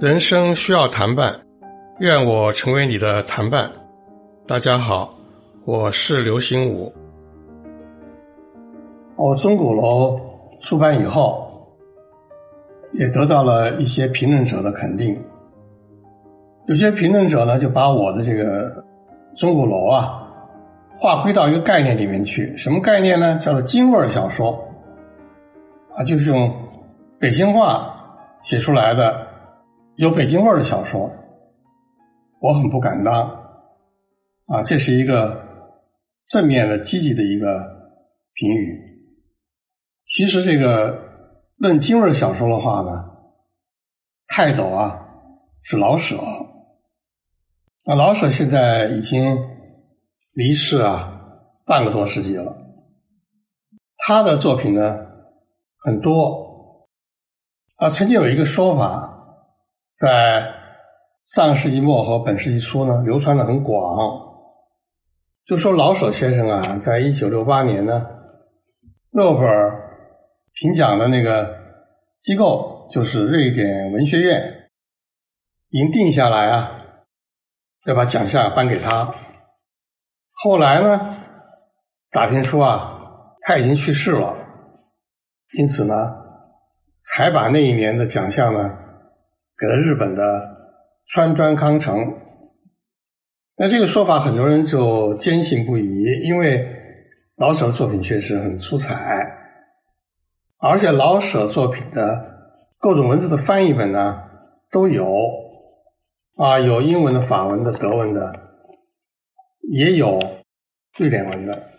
人生需要谈伴，愿我成为你的谈伴。大家好，我是刘心武。我《钟鼓楼》出版以后，也得到了一些评论者的肯定。有些评论者呢，就把我的这个《钟鼓楼》啊，划归到一个概念里面去。什么概念呢？叫做京味小说啊，就是用北京话写出来的。有北京味儿的小说，我很不敢当啊！这是一个正面的、积极的一个评语。其实，这个论京味小说的话呢，泰斗啊是老舍。那老舍现在已经离世啊半个多世纪了，他的作品呢很多啊。曾经有一个说法。在上世纪末和本世纪初呢，流传的很广。就说老舍先生啊，在一九六八年呢，诺贝尔评奖的那个机构就是瑞典文学院，已经定下来啊，要把奖项颁给他。后来呢，打听出啊，他已经去世了，因此呢，才把那一年的奖项呢。给了日本的川端康成，那这个说法很多人就坚信不疑，因为老舍的作品确实很出彩，而且老舍作品的各种文字的翻译本呢都有，啊，有英文的、法文的、德文的，也有瑞典文的，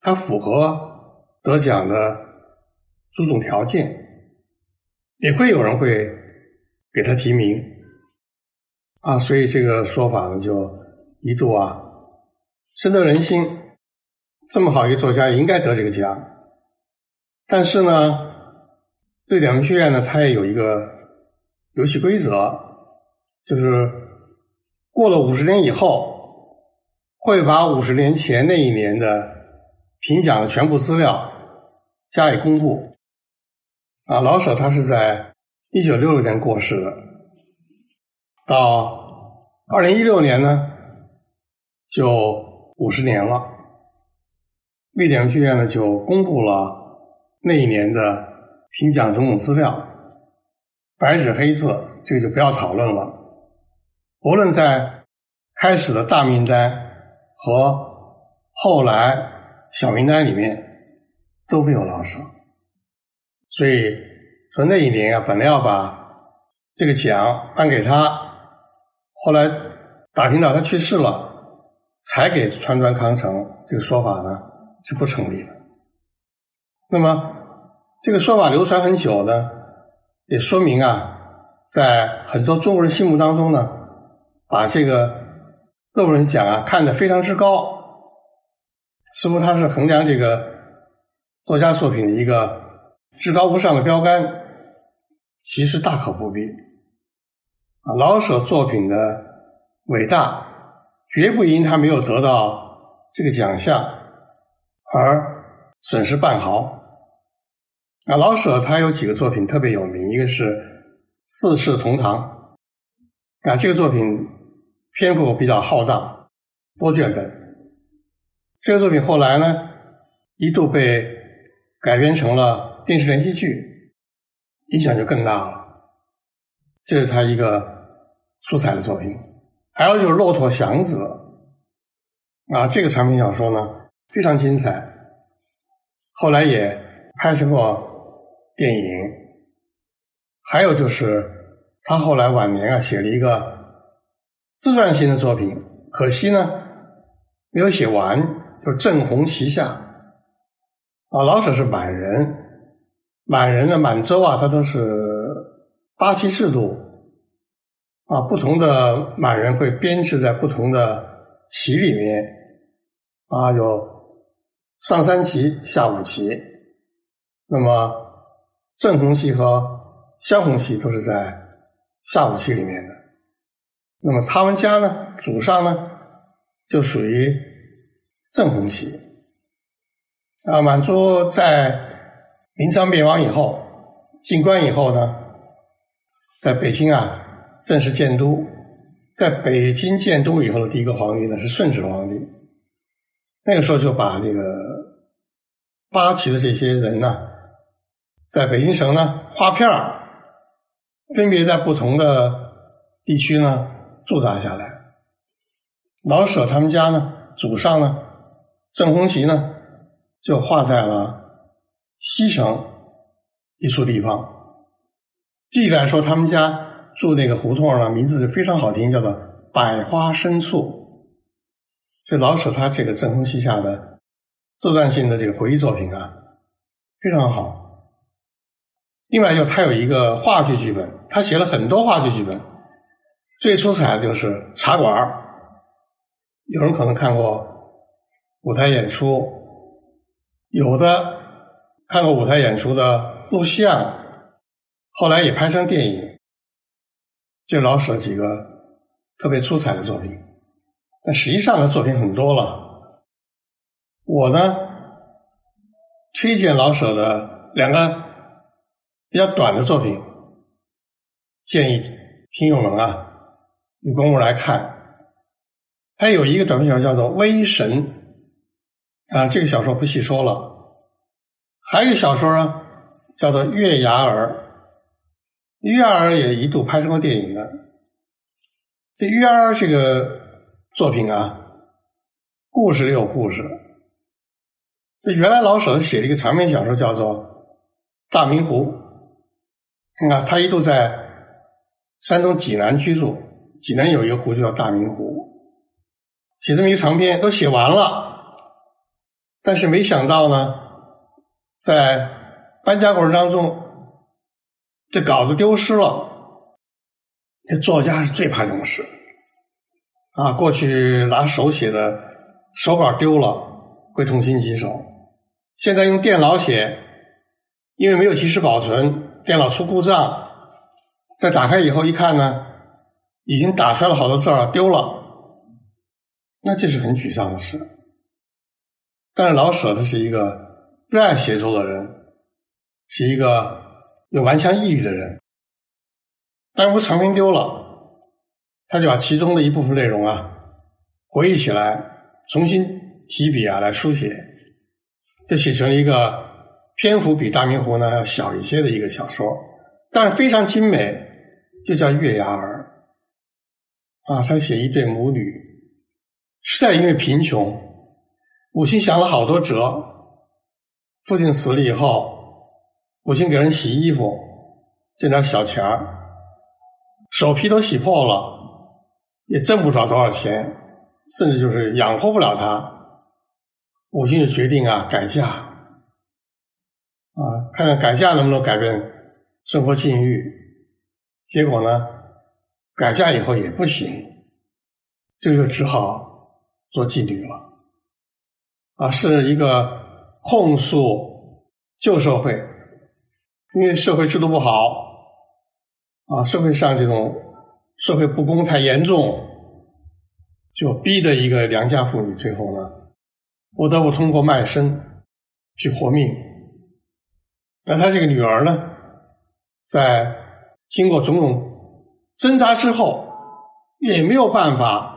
它符合得奖的诸种条件，也会有人会。给他提名啊，所以这个说法呢，就一度啊深得人心。这么好一个作家，应该得这个奖。但是呢，瑞典文学院呢，它也有一个游戏规则，就是过了五十年以后，会把五十年前那一年的评奖的全部资料加以公布。啊，老舍他是在。一九六六年过世的，到二零一六年呢，就五十年了。瑞典剧院呢就公布了那一年的评奖种种资料，白纸黑字，这个就不要讨论了。无论在开始的大名单和后来小名单里面都没有老舍，所以。说那一年啊，本来要把这个奖颁给他，后来打听到他去世了，才给川端康成。这个说法呢是不成立的。那么这个说法流传很久呢，也说明啊，在很多中国人心目当中呢，把这个诺贝尔奖啊看得非常之高，似乎他是衡量这个作家作品的一个至高无上的标杆。其实大可不必啊！老舍作品的伟大，绝不因他没有得到这个奖项而损失半毫。啊，老舍他有几个作品特别有名，一个是《四世同堂》啊，这个作品篇幅比较浩大，多卷本。这个作品后来呢，一度被改编成了电视连续剧。影响就更大了，这是他一个出彩的作品。还有就是《骆驼祥子》啊，这个长篇小说呢非常精彩，后来也拍成过电影。还有就是他后来晚年啊写了一个自传性的作品，可惜呢没有写完，就是《正红旗下》啊。老舍是满人。满人的满洲啊，他都是八旗制度啊，不同的满人会编制在不同的旗里面啊，有上三旗、下五旗，那么正红旗和镶红旗都是在下五旗里面的。那么他们家呢，祖上呢就属于正红旗啊，满族在明朝灭亡以后，进关以后呢，在北京啊正式建都。在北京建都以后的第一个皇帝呢是顺治皇帝。那个时候就把这个八旗的这些人呢，在北京城呢划片儿，分别在不同的地区呢驻扎下来。老舍他们家呢，祖上呢，郑弘祺呢，就画在了西城一处地方。记载说，他们家住那个胡同呢，名字就非常好听，叫做百花深处。所以老舍他这个郑弘祺下的自传性的这个回忆作品啊，非常好。另外，就他有一个话剧剧本，他写了很多话剧剧本，最出彩的就是《茶馆儿》。有人可能看过舞台演出，有的看过舞台演出的录像，后来也拍成电影，就老舍几个特别出彩的作品。但实际上的作品很多了。我呢推荐老舍的两个比较短的作品，建议听友们啊有功夫来看。还有一个短篇小说叫做《威神》，啊，这个小说不细说了。还有一个小说啊，叫做《月牙儿》，《月牙儿》也一度拍成过电影的。这《月牙儿》这个作品啊，故事里有故事。这原来老舍写了一个长篇小说，叫做《大明湖》。啊，他一度在山东济南居住，济南有一个湖叫大明湖。写这么一长篇都写完了，但是没想到呢，在搬家过程当中，这稿子丢失了。这作家是最怕这种事啊！过去拿手写的手稿丢了，会痛心疾首。现在用电脑写，因为没有及时保存，电脑出故障，再打开以后一看呢，已经打出来了好多字儿，丢了。那这是很沮丧的事，但是老舍他是一个热爱写作的人，是一个有顽强毅力的人。但是长篇丢了，他就把其中的一部分内容啊回忆起来，重新提笔啊来书写，就写成一个篇幅比《大明湖》呢要小一些的一个小说，但是非常精美，就叫《月牙儿》啊，他写一对母女。实在因为贫穷，母亲想了好多辙。父亲死了以后，母亲给人洗衣服，挣点小钱儿，手皮都洗破了，也挣不着多少钱，甚至就是养活不了他。母亲就决定啊改嫁，啊看看改嫁能不能改变生活境遇。结果呢，改嫁以后也不行，这就只好。做妓女了，啊，是一个控诉旧社会，因为社会制度不好，啊，社会上这种社会不公太严重，就逼得一个良家妇女最后呢，不得不通过卖身去活命。那他这个女儿呢，在经过种种挣扎之后，也没有办法。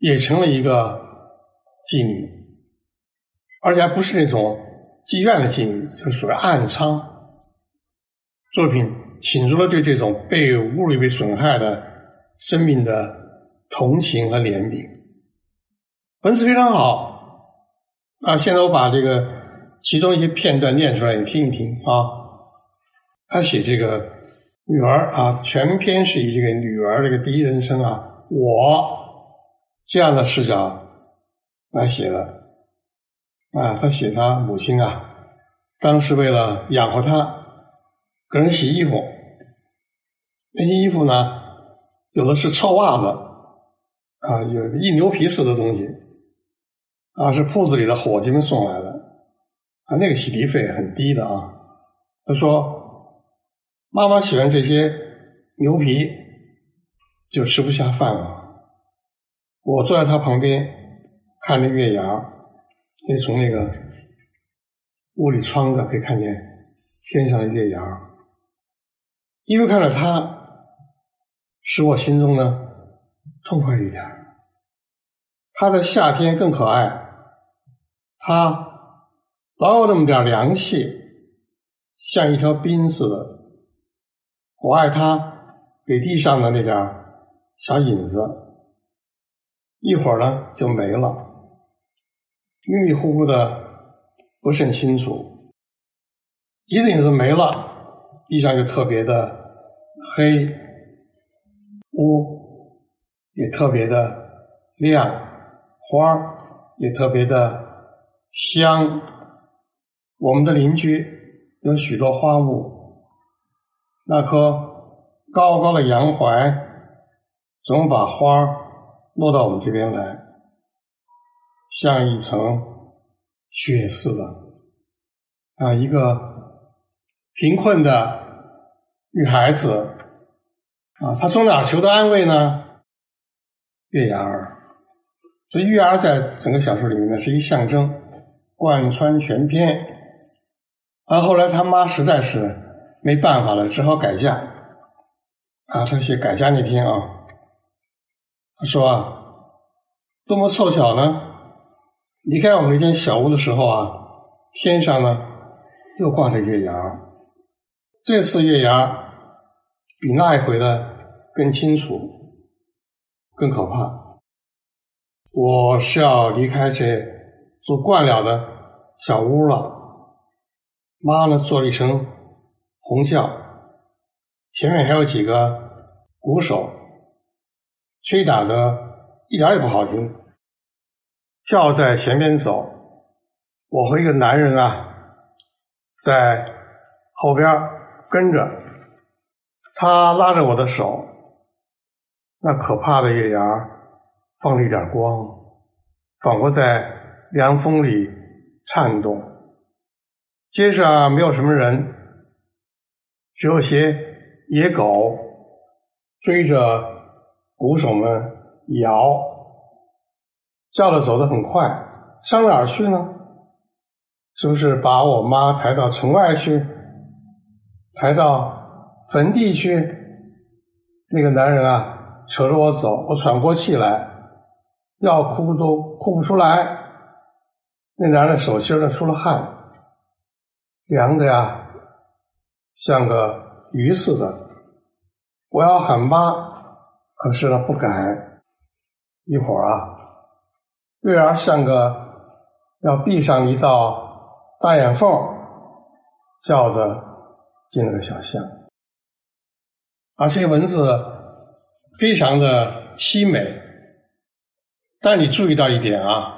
也成了一个妓女，而且还不是那种妓院的妓女，就属于暗娼。作品倾注了对这种被侮辱、被损害的生命的同情和怜悯，文字非常好啊！现在我把这个其中一些片段念出来，你听一听啊。他写这个女儿啊，全篇是以这个女儿这个第一人称啊，我。这样的视角来写的啊，他写他母亲啊，当时为了养活他，给人洗衣服，那些衣服呢，有的是臭袜子啊，有一牛皮似的东西啊，是铺子里的伙计们送来的啊，那个洗涤费很低的啊。他说：“妈妈喜欢这些牛皮，就吃不下饭了。”我坐在他旁边，看着月牙，就从那个屋里窗子可以看见天上的月牙儿，因为看到他，使我心中呢痛快一点儿。他在夏天更可爱，他老有那么点凉气，像一条冰似的。我爱他给地上的那点小影子，一会儿呢就没了，迷迷糊糊的。不甚清楚，一个影子没了，地上就特别的黑，屋也特别的亮，花也特别的香。我们的邻居有许多花木，那棵高高的洋槐总把花落到我们这边来，像一层。血似的啊，一个贫困的女孩子啊，她从哪求得安慰呢？月牙儿，所以月牙儿在整个小说里面呢是一象征，贯穿全篇。而后来他妈实在是没办法了，只好改嫁啊。他写改嫁那天啊，他说啊，多么凑巧呢！离开我们这间小屋的时候啊，天上呢又挂着月牙。这次月牙比那一回的更清楚、更可怕。我是要离开这住惯了的小屋了。妈呢做了一声红叫，前面还有几个鼓手吹打的，一点也不好听。叫在前面走，我和一个男人啊，在后边跟着。他拉着我的手，那可怕的月牙放了一点光，仿佛在凉风里颤动。街上没有什么人，只有些野狗追着鼓手们摇。叫的走得很快，上哪儿去呢？是不是把我妈抬到城外去，抬到坟地去？那个男人啊，扯着我走，我喘不过气来，要哭都哭不出来。那男人手心上出了汗，凉的呀，像个鱼似的。我要喊妈，可是呢不敢。一会儿啊。月儿像个要闭上一道大眼缝，叫着进了个小巷。而这些文字非常的凄美，但你注意到一点啊，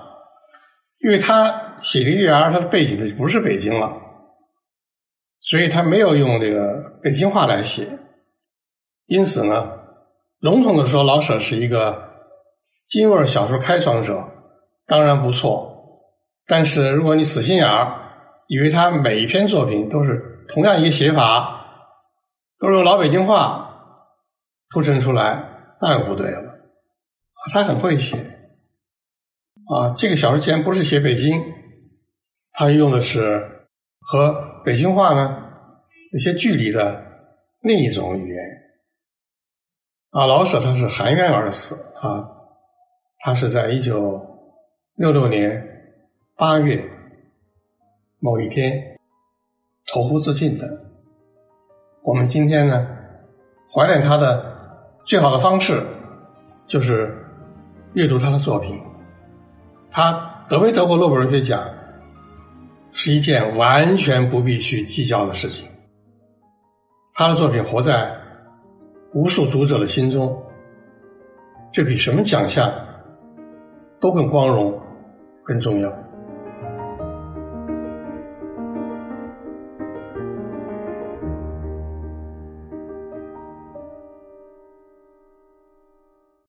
因为他写的月儿，他的背景的不是北京了，所以他没有用这个北京话来写。因此呢，笼统的说，老舍是一个京味小说开创者。当然不错，但是如果你死心眼儿，以为他每一篇作品都是同样一个写法，都是用老北京话铺陈出来，那就不对了。他很会写，啊，这个小说既然不是写北京，他用的是和北京话呢有些距离的另一种语言。啊，老舍他是含冤而死啊，他是在一九。六六年八月某一天投湖自尽的。我们今天呢，怀念他的最好的方式就是阅读他的作品。他得没得过诺贝尔文学奖，是一件完全不必去计较的事情。他的作品活在无数读者的心中，这比什么奖项都更光荣。更重要。